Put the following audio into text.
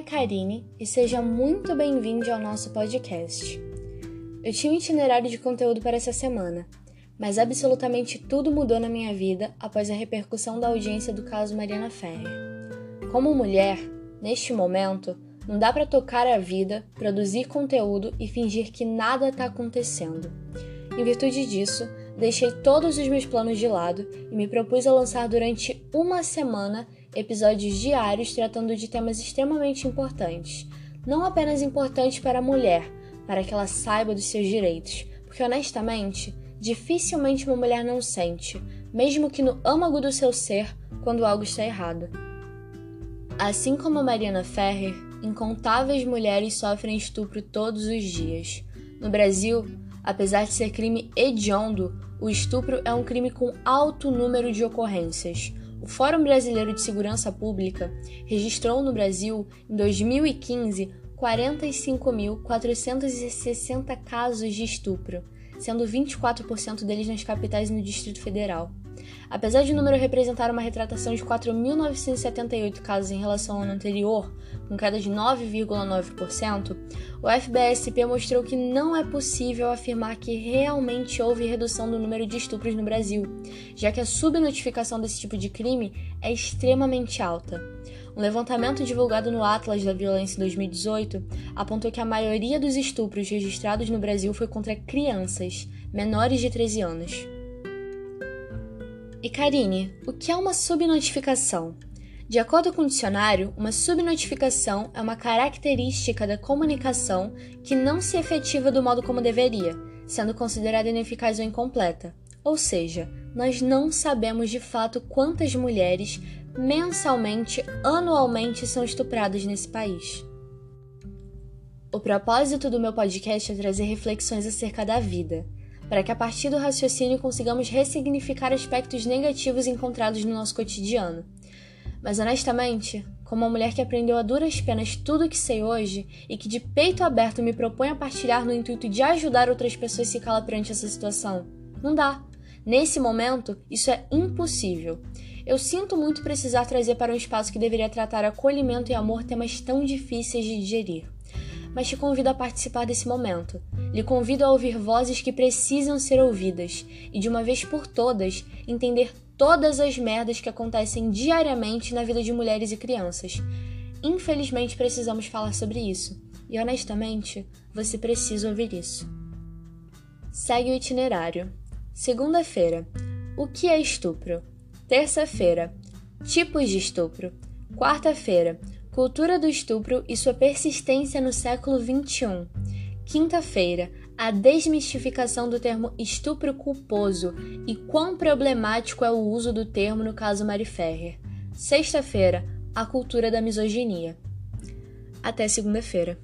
Karine e seja muito bem-vindo ao nosso podcast. Eu tinha um itinerário de conteúdo para essa semana, mas absolutamente tudo mudou na minha vida após a repercussão da audiência do caso Mariana Ferrer. Como mulher, neste momento, não dá para tocar a vida, produzir conteúdo e fingir que nada está acontecendo. Em virtude disso, deixei todos os meus planos de lado e me propus a lançar durante uma semana episódios diários tratando de temas extremamente importantes. Não apenas importantes para a mulher, para que ela saiba dos seus direitos, porque honestamente, dificilmente uma mulher não sente, mesmo que no âmago do seu ser, quando algo está errado. Assim como a Mariana Ferrer, incontáveis mulheres sofrem estupro todos os dias. No Brasil, apesar de ser crime hediondo, o estupro é um crime com alto número de ocorrências. O Fórum Brasileiro de Segurança Pública registrou no Brasil, em 2015, 45.460 casos de estupro, sendo 24% deles nas capitais e no Distrito Federal. Apesar de o número representar uma retratação de 4.978 casos em relação ao ano anterior, com queda de 9,9%, o FBSP mostrou que não é possível afirmar que realmente houve redução do número de estupros no Brasil, já que a subnotificação desse tipo de crime é extremamente alta. Um levantamento divulgado no Atlas da Violência em 2018 apontou que a maioria dos estupros registrados no Brasil foi contra crianças, menores de 13 anos. E Karine, o que é uma subnotificação? De acordo com o dicionário, uma subnotificação é uma característica da comunicação que não se efetiva do modo como deveria, sendo considerada ineficaz ou incompleta. Ou seja, nós não sabemos de fato quantas mulheres mensalmente, anualmente são estupradas nesse país. O propósito do meu podcast é trazer reflexões acerca da vida para que a partir do raciocínio consigamos ressignificar aspectos negativos encontrados no nosso cotidiano. Mas honestamente, como uma mulher que aprendeu a duras penas tudo o que sei hoje e que de peito aberto me propõe a partilhar no intuito de ajudar outras pessoas a se calar perante essa situação, não dá. Nesse momento, isso é impossível. Eu sinto muito precisar trazer para um espaço que deveria tratar acolhimento e amor temas tão difíceis de digerir mas te convido a participar desse momento. Lhe convido a ouvir vozes que precisam ser ouvidas e, de uma vez por todas, entender todas as merdas que acontecem diariamente na vida de mulheres e crianças. Infelizmente, precisamos falar sobre isso. E honestamente, você precisa ouvir isso. Segue o itinerário. Segunda-feira. O que é estupro? Terça-feira. Tipos de estupro. Quarta-feira. Cultura do estupro e sua persistência no século XXI. Quinta-feira, a desmistificação do termo estupro culposo e quão problemático é o uso do termo no caso Mari Ferrer. Sexta-feira, a cultura da misoginia. Até segunda-feira.